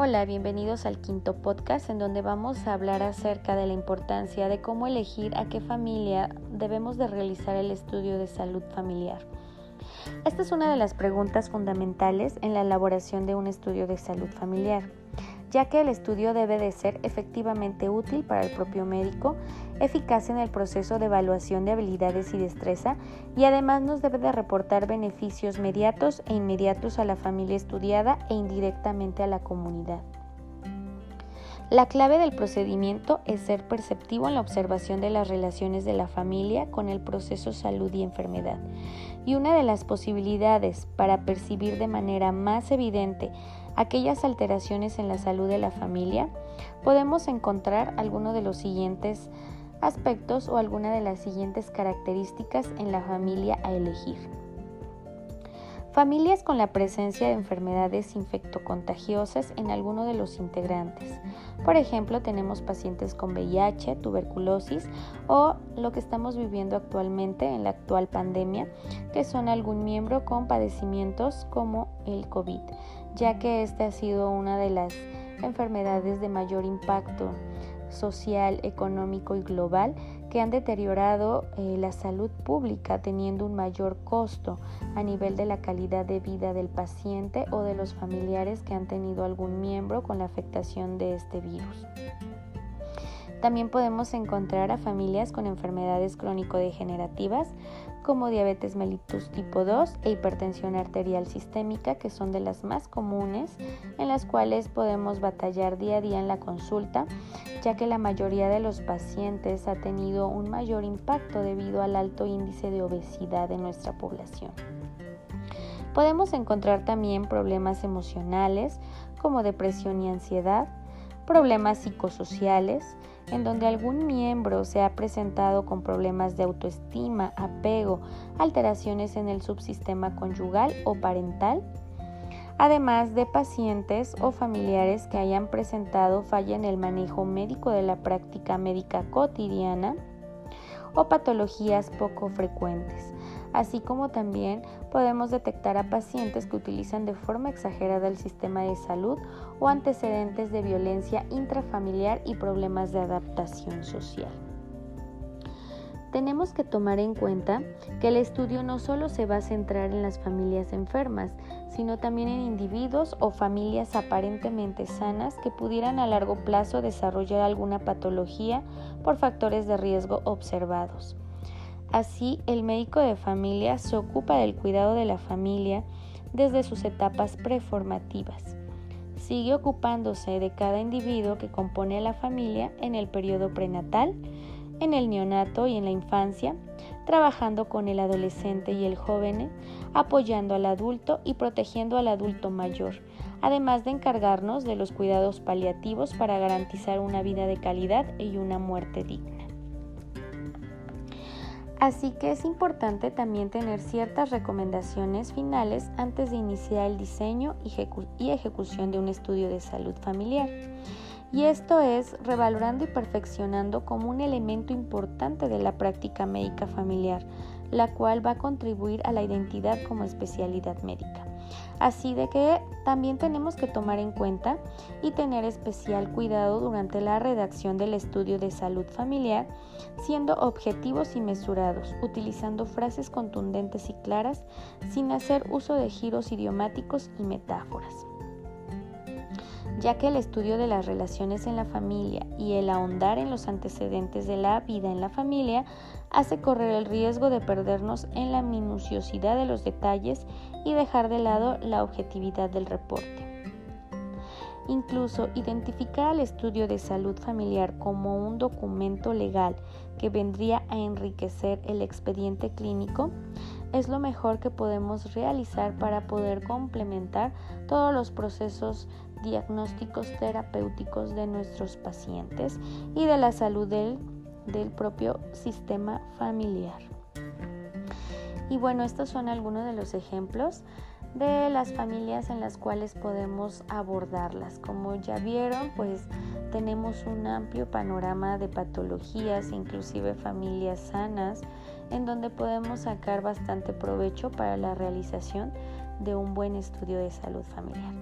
Hola, bienvenidos al quinto podcast en donde vamos a hablar acerca de la importancia de cómo elegir a qué familia debemos de realizar el estudio de salud familiar. Esta es una de las preguntas fundamentales en la elaboración de un estudio de salud familiar ya que el estudio debe de ser efectivamente útil para el propio médico, eficaz en el proceso de evaluación de habilidades y destreza y además nos debe de reportar beneficios mediatos e inmediatos a la familia estudiada e indirectamente a la comunidad. La clave del procedimiento es ser perceptivo en la observación de las relaciones de la familia con el proceso salud y enfermedad. Y una de las posibilidades para percibir de manera más evidente aquellas alteraciones en la salud de la familia, podemos encontrar alguno de los siguientes aspectos o alguna de las siguientes características en la familia a elegir. Familias con la presencia de enfermedades infectocontagiosas en alguno de los integrantes. Por ejemplo, tenemos pacientes con VIH, tuberculosis o lo que estamos viviendo actualmente en la actual pandemia, que son algún miembro con padecimientos como el COVID ya que esta ha sido una de las enfermedades de mayor impacto social, económico y global que han deteriorado eh, la salud pública teniendo un mayor costo a nivel de la calidad de vida del paciente o de los familiares que han tenido algún miembro con la afectación de este virus. También podemos encontrar a familias con enfermedades crónico-degenerativas como diabetes mellitus tipo 2 e hipertensión arterial sistémica, que son de las más comunes, en las cuales podemos batallar día a día en la consulta, ya que la mayoría de los pacientes ha tenido un mayor impacto debido al alto índice de obesidad en nuestra población. Podemos encontrar también problemas emocionales como depresión y ansiedad, problemas psicosociales, en donde algún miembro se ha presentado con problemas de autoestima, apego, alteraciones en el subsistema conyugal o parental, además de pacientes o familiares que hayan presentado falla en el manejo médico de la práctica médica cotidiana o patologías poco frecuentes así como también podemos detectar a pacientes que utilizan de forma exagerada el sistema de salud o antecedentes de violencia intrafamiliar y problemas de adaptación social. Tenemos que tomar en cuenta que el estudio no solo se va a centrar en las familias enfermas, sino también en individuos o familias aparentemente sanas que pudieran a largo plazo desarrollar alguna patología por factores de riesgo observados. Así, el médico de familia se ocupa del cuidado de la familia desde sus etapas preformativas. Sigue ocupándose de cada individuo que compone la familia en el periodo prenatal, en el neonato y en la infancia, trabajando con el adolescente y el joven, apoyando al adulto y protegiendo al adulto mayor, además de encargarnos de los cuidados paliativos para garantizar una vida de calidad y una muerte digna. Así que es importante también tener ciertas recomendaciones finales antes de iniciar el diseño y ejecución de un estudio de salud familiar. Y esto es revalorando y perfeccionando como un elemento importante de la práctica médica familiar, la cual va a contribuir a la identidad como especialidad médica. Así de que también tenemos que tomar en cuenta y tener especial cuidado durante la redacción del estudio de salud familiar, siendo objetivos y mesurados, utilizando frases contundentes y claras, sin hacer uso de giros idiomáticos y metáforas ya que el estudio de las relaciones en la familia y el ahondar en los antecedentes de la vida en la familia hace correr el riesgo de perdernos en la minuciosidad de los detalles y dejar de lado la objetividad del reporte. Incluso identificar al estudio de salud familiar como un documento legal que vendría a enriquecer el expediente clínico es lo mejor que podemos realizar para poder complementar todos los procesos diagnósticos terapéuticos de nuestros pacientes y de la salud del, del propio sistema familiar. Y bueno, estos son algunos de los ejemplos de las familias en las cuales podemos abordarlas. Como ya vieron, pues tenemos un amplio panorama de patologías, inclusive familias sanas, en donde podemos sacar bastante provecho para la realización de un buen estudio de salud familiar.